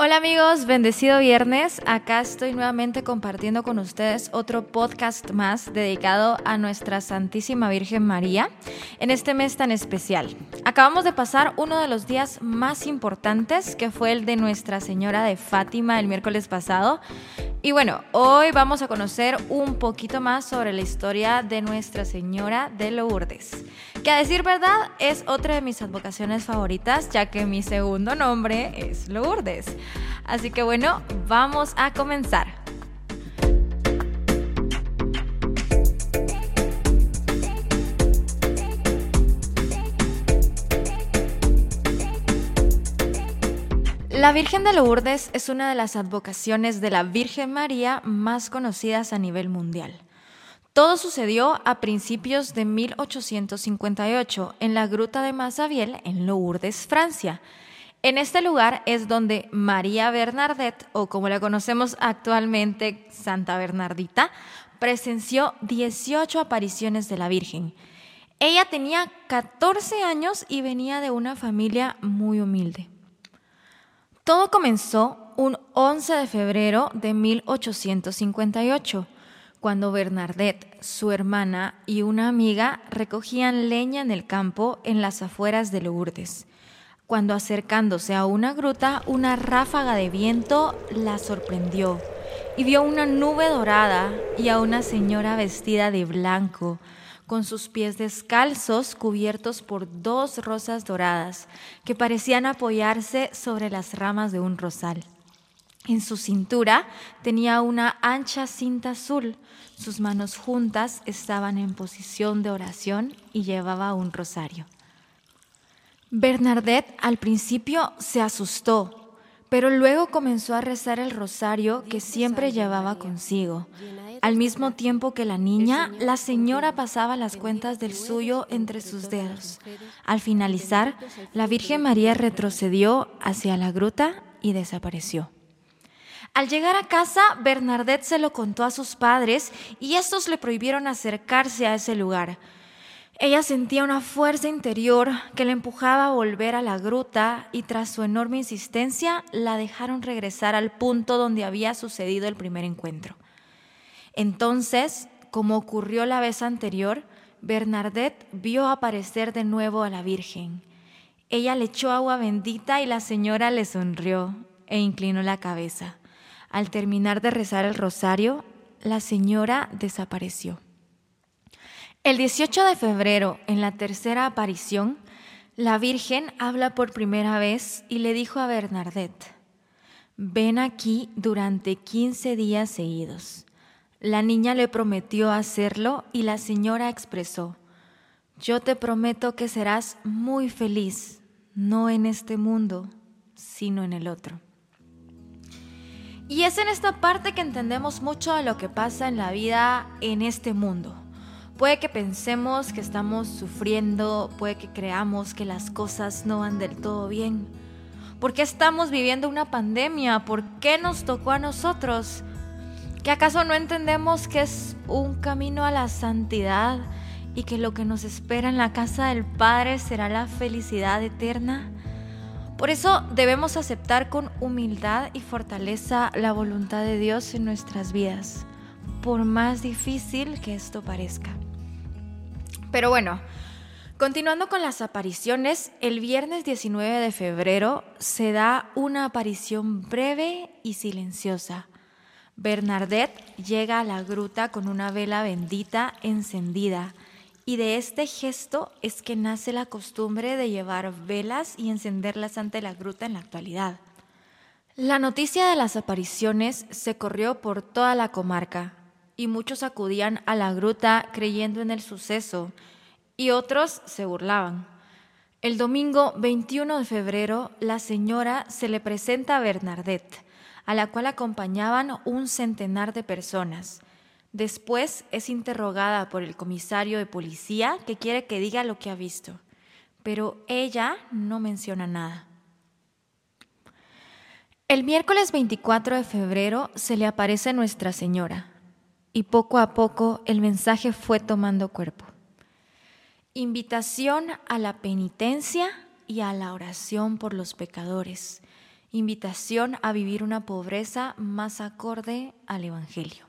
Hola amigos, bendecido viernes. Acá estoy nuevamente compartiendo con ustedes otro podcast más dedicado a nuestra Santísima Virgen María en este mes tan especial. Acabamos de pasar uno de los días más importantes que fue el de Nuestra Señora de Fátima el miércoles pasado. Y bueno, hoy vamos a conocer un poquito más sobre la historia de Nuestra Señora de Lourdes, que a decir verdad es otra de mis advocaciones favoritas, ya que mi segundo nombre es Lourdes. Así que bueno, vamos a comenzar. La Virgen de Lourdes es una de las advocaciones de la Virgen María más conocidas a nivel mundial. Todo sucedió a principios de 1858 en la gruta de Mazabiel en Lourdes, Francia. En este lugar es donde María Bernadette, o como la conocemos actualmente, Santa Bernardita, presenció 18 apariciones de la Virgen. Ella tenía 14 años y venía de una familia muy humilde. Todo comenzó un 11 de febrero de 1858, cuando Bernadette, su hermana y una amiga recogían leña en el campo en las afueras de Lourdes. Cuando acercándose a una gruta, una ráfaga de viento la sorprendió y vio una nube dorada y a una señora vestida de blanco, con sus pies descalzos cubiertos por dos rosas doradas que parecían apoyarse sobre las ramas de un rosal. En su cintura tenía una ancha cinta azul, sus manos juntas estaban en posición de oración y llevaba un rosario. Bernadette al principio se asustó pero luego comenzó a rezar el rosario que siempre llevaba consigo. Al mismo tiempo que la niña, la señora pasaba las cuentas del suyo entre sus dedos. Al finalizar, la Virgen María retrocedió hacia la gruta y desapareció. Al llegar a casa, Bernadette se lo contó a sus padres y estos le prohibieron acercarse a ese lugar. Ella sentía una fuerza interior que le empujaba a volver a la gruta y tras su enorme insistencia la dejaron regresar al punto donde había sucedido el primer encuentro. Entonces, como ocurrió la vez anterior, Bernadette vio aparecer de nuevo a la Virgen. Ella le echó agua bendita y la señora le sonrió e inclinó la cabeza. Al terminar de rezar el rosario, la señora desapareció. El 18 de febrero, en la tercera aparición, la Virgen habla por primera vez y le dijo a Bernadette, ven aquí durante 15 días seguidos. La niña le prometió hacerlo y la señora expresó, yo te prometo que serás muy feliz, no en este mundo, sino en el otro. Y es en esta parte que entendemos mucho de lo que pasa en la vida en este mundo. Puede que pensemos que estamos sufriendo, puede que creamos que las cosas no van del todo bien. ¿Por qué estamos viviendo una pandemia? ¿Por qué nos tocó a nosotros? ¿Que acaso no entendemos que es un camino a la santidad y que lo que nos espera en la casa del Padre será la felicidad eterna? Por eso debemos aceptar con humildad y fortaleza la voluntad de Dios en nuestras vidas, por más difícil que esto parezca. Pero bueno, continuando con las apariciones, el viernes 19 de febrero se da una aparición breve y silenciosa. Bernadette llega a la gruta con una vela bendita encendida y de este gesto es que nace la costumbre de llevar velas y encenderlas ante la gruta en la actualidad. La noticia de las apariciones se corrió por toda la comarca, y muchos acudían a la gruta creyendo en el suceso y otros se burlaban. El domingo 21 de febrero, la señora se le presenta a Bernadette, a la cual acompañaban un centenar de personas. Después es interrogada por el comisario de policía que quiere que diga lo que ha visto, pero ella no menciona nada. El miércoles 24 de febrero se le aparece Nuestra Señora y poco a poco el mensaje fue tomando cuerpo. Invitación a la penitencia y a la oración por los pecadores. invitación a vivir una pobreza más acorde al Evangelio.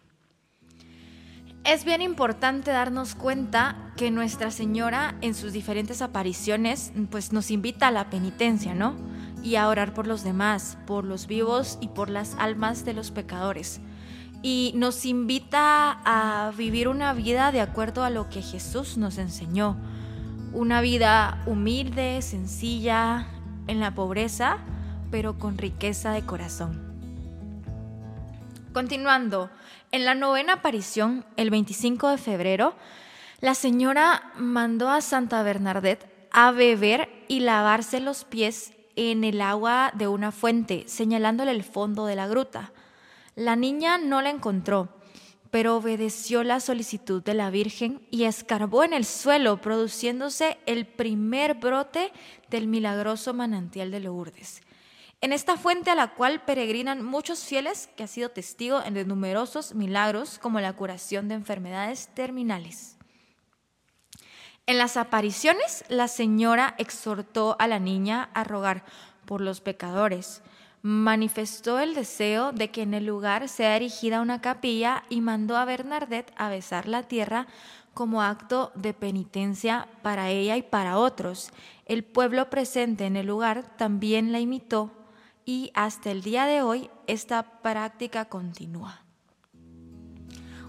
Es bien importante darnos cuenta que Nuestra Señora en sus diferentes apariciones pues nos invita a la penitencia, ¿no? Y a orar por los demás, por los vivos y por las almas de los pecadores. Y nos invita a vivir una vida de acuerdo a lo que Jesús nos enseñó. Una vida humilde, sencilla, en la pobreza, pero con riqueza de corazón. Continuando, en la novena aparición, el 25 de febrero, la señora mandó a Santa Bernadette a beber y lavarse los pies en el agua de una fuente, señalándole el fondo de la gruta. La niña no la encontró, pero obedeció la solicitud de la Virgen y escarbó en el suelo, produciéndose el primer brote del milagroso manantial de Lourdes. En esta fuente a la cual peregrinan muchos fieles que ha sido testigo de numerosos milagros como la curación de enfermedades terminales. En las apariciones, la señora exhortó a la niña a rogar por los pecadores, manifestó el deseo de que en el lugar sea erigida una capilla y mandó a Bernadette a besar la tierra como acto de penitencia para ella y para otros. El pueblo presente en el lugar también la imitó y hasta el día de hoy esta práctica continúa.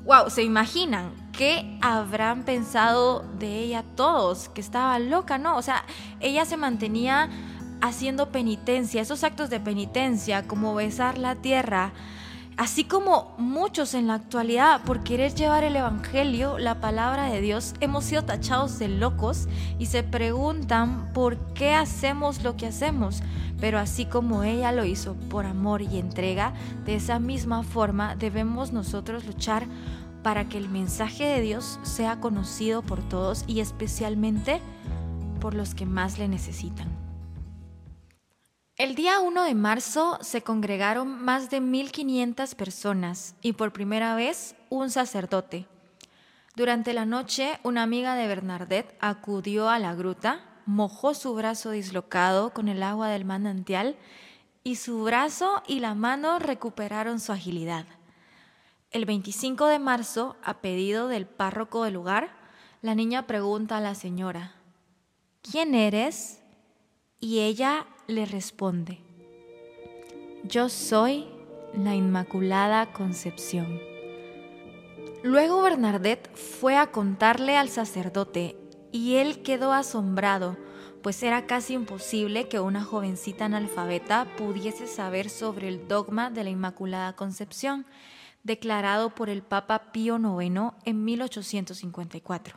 Wow, ¿se imaginan qué habrán pensado de ella todos? Que estaba loca, ¿no? O sea, ella se mantenía haciendo penitencia, esos actos de penitencia, como besar la tierra, así como muchos en la actualidad, por querer llevar el Evangelio, la palabra de Dios, hemos sido tachados de locos y se preguntan por qué hacemos lo que hacemos. Pero así como ella lo hizo por amor y entrega, de esa misma forma debemos nosotros luchar para que el mensaje de Dios sea conocido por todos y especialmente por los que más le necesitan. El día 1 de marzo se congregaron más de 1.500 personas y por primera vez un sacerdote. Durante la noche, una amiga de Bernadette acudió a la gruta mojó su brazo dislocado con el agua del manantial y su brazo y la mano recuperaron su agilidad. El 25 de marzo, a pedido del párroco del lugar, la niña pregunta a la señora, ¿quién eres? Y ella le responde, yo soy la Inmaculada Concepción. Luego Bernadette fue a contarle al sacerdote y él quedó asombrado, pues era casi imposible que una jovencita analfabeta pudiese saber sobre el dogma de la Inmaculada Concepción, declarado por el Papa Pío IX en 1854.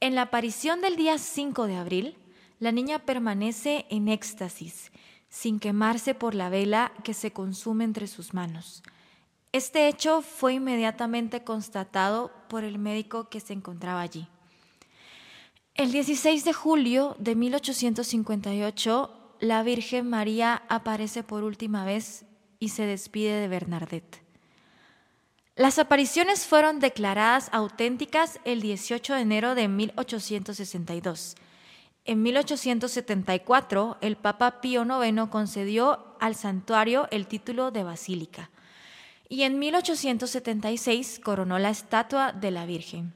En la aparición del día 5 de abril, la niña permanece en éxtasis, sin quemarse por la vela que se consume entre sus manos. Este hecho fue inmediatamente constatado por el médico que se encontraba allí. El 16 de julio de 1858, la Virgen María aparece por última vez y se despide de Bernadette. Las apariciones fueron declaradas auténticas el 18 de enero de 1862. En 1874, el Papa Pío IX concedió al santuario el título de basílica y en 1876 coronó la estatua de la Virgen.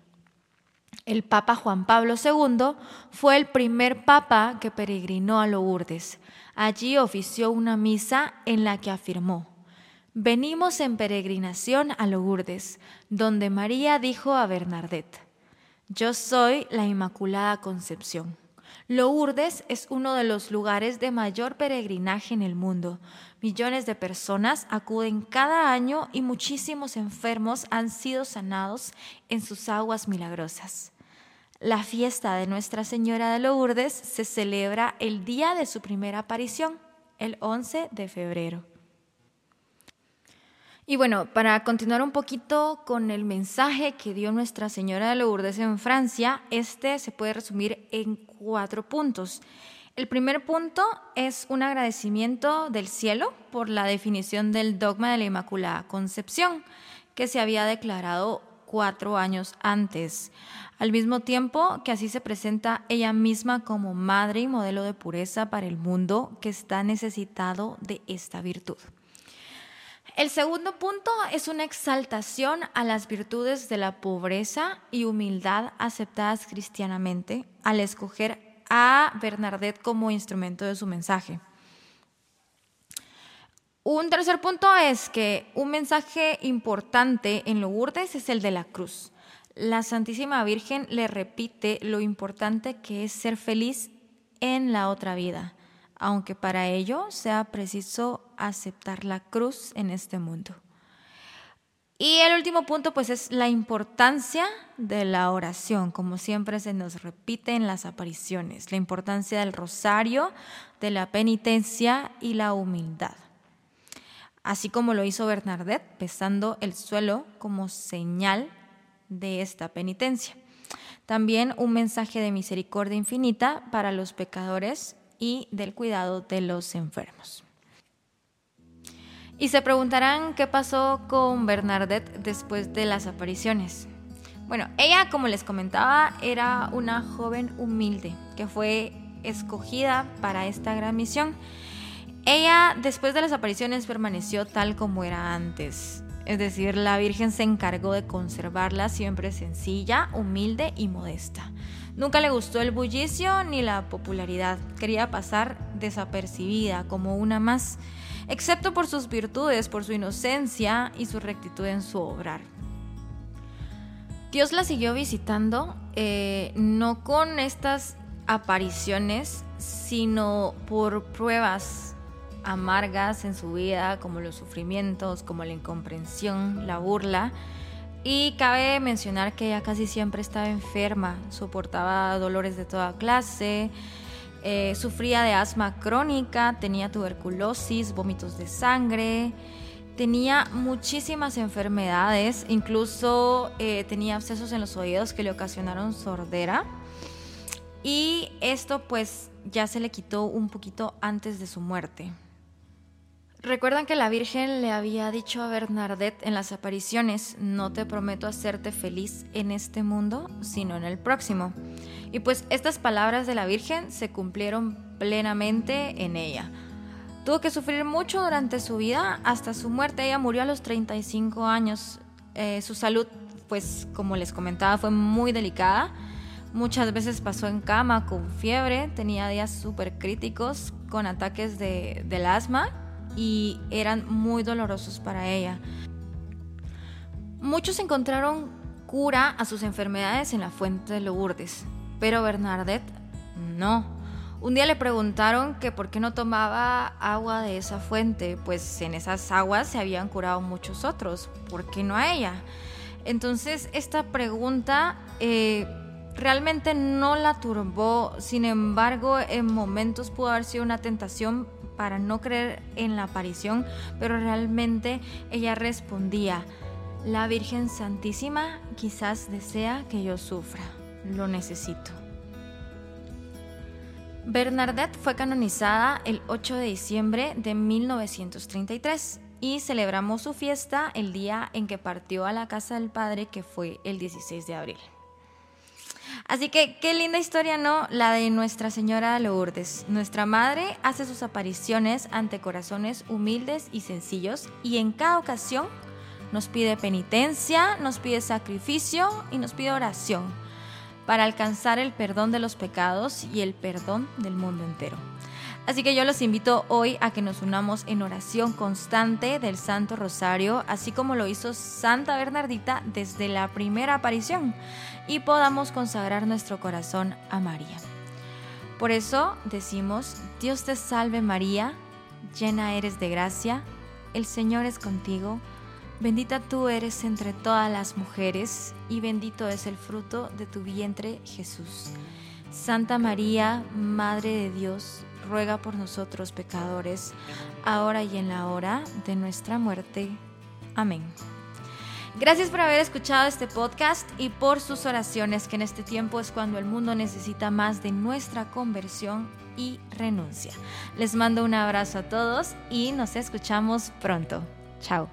El Papa Juan Pablo II fue el primer papa que peregrinó a Lourdes. Allí ofició una misa en la que afirmó, Venimos en peregrinación a Lourdes, donde María dijo a Bernadette, Yo soy la Inmaculada Concepción. Lourdes es uno de los lugares de mayor peregrinaje en el mundo. Millones de personas acuden cada año y muchísimos enfermos han sido sanados en sus aguas milagrosas. La fiesta de Nuestra Señora de Lourdes se celebra el día de su primera aparición, el 11 de febrero. Y bueno, para continuar un poquito con el mensaje que dio Nuestra Señora de Lourdes en Francia, este se puede resumir en cuatro puntos. El primer punto es un agradecimiento del cielo por la definición del dogma de la Inmaculada Concepción, que se había declarado cuatro años antes, al mismo tiempo que así se presenta ella misma como madre y modelo de pureza para el mundo que está necesitado de esta virtud. El segundo punto es una exaltación a las virtudes de la pobreza y humildad aceptadas cristianamente al escoger a Bernadette como instrumento de su mensaje. Un tercer punto es que un mensaje importante en Lourdes es el de la cruz. La Santísima Virgen le repite lo importante que es ser feliz en la otra vida aunque para ello sea preciso aceptar la cruz en este mundo. Y el último punto pues es la importancia de la oración, como siempre se nos repite en las apariciones, la importancia del rosario, de la penitencia y la humildad. Así como lo hizo Bernadette, pesando el suelo como señal de esta penitencia. También un mensaje de misericordia infinita para los pecadores y del cuidado de los enfermos. Y se preguntarán qué pasó con Bernadette después de las apariciones. Bueno, ella, como les comentaba, era una joven humilde que fue escogida para esta gran misión. Ella, después de las apariciones, permaneció tal como era antes. Es decir, la Virgen se encargó de conservarla siempre sencilla, humilde y modesta. Nunca le gustó el bullicio ni la popularidad. Quería pasar desapercibida como una más, excepto por sus virtudes, por su inocencia y su rectitud en su obrar. Dios la siguió visitando, eh, no con estas apariciones, sino por pruebas amargas en su vida, como los sufrimientos, como la incomprensión, la burla y cabe mencionar que ella casi siempre estaba enferma, soportaba dolores de toda clase, eh, sufría de asma crónica, tenía tuberculosis, vómitos de sangre, tenía muchísimas enfermedades, incluso eh, tenía abscesos en los oídos que le ocasionaron sordera. Y esto pues ya se le quitó un poquito antes de su muerte. Recuerdan que la Virgen le había dicho a Bernadette en las apariciones, no te prometo hacerte feliz en este mundo, sino en el próximo. Y pues estas palabras de la Virgen se cumplieron plenamente en ella. Tuvo que sufrir mucho durante su vida, hasta su muerte. Ella murió a los 35 años. Eh, su salud, pues como les comentaba, fue muy delicada. Muchas veces pasó en cama con fiebre, tenía días súper críticos con ataques de, del asma y eran muy dolorosos para ella. Muchos encontraron cura a sus enfermedades en la fuente de Lourdes, pero Bernadette no. Un día le preguntaron que por qué no tomaba agua de esa fuente, pues en esas aguas se habían curado muchos otros, ¿por qué no a ella? Entonces esta pregunta eh, realmente no la turbó, sin embargo en momentos pudo haber sido una tentación para no creer en la aparición, pero realmente ella respondía, la Virgen Santísima quizás desea que yo sufra, lo necesito. Bernadette fue canonizada el 8 de diciembre de 1933 y celebramos su fiesta el día en que partió a la casa del Padre, que fue el 16 de abril. Así que qué linda historia, ¿no? La de Nuestra Señora de Lourdes. Nuestra Madre hace sus apariciones ante corazones humildes y sencillos y en cada ocasión nos pide penitencia, nos pide sacrificio y nos pide oración para alcanzar el perdón de los pecados y el perdón del mundo entero. Así que yo los invito hoy a que nos unamos en oración constante del Santo Rosario, así como lo hizo Santa Bernardita desde la primera aparición, y podamos consagrar nuestro corazón a María. Por eso decimos, Dios te salve María, llena eres de gracia, el Señor es contigo, bendita tú eres entre todas las mujeres, y bendito es el fruto de tu vientre Jesús. Santa María, Madre de Dios, ruega por nosotros pecadores, ahora y en la hora de nuestra muerte. Amén. Gracias por haber escuchado este podcast y por sus oraciones, que en este tiempo es cuando el mundo necesita más de nuestra conversión y renuncia. Les mando un abrazo a todos y nos escuchamos pronto. Chao.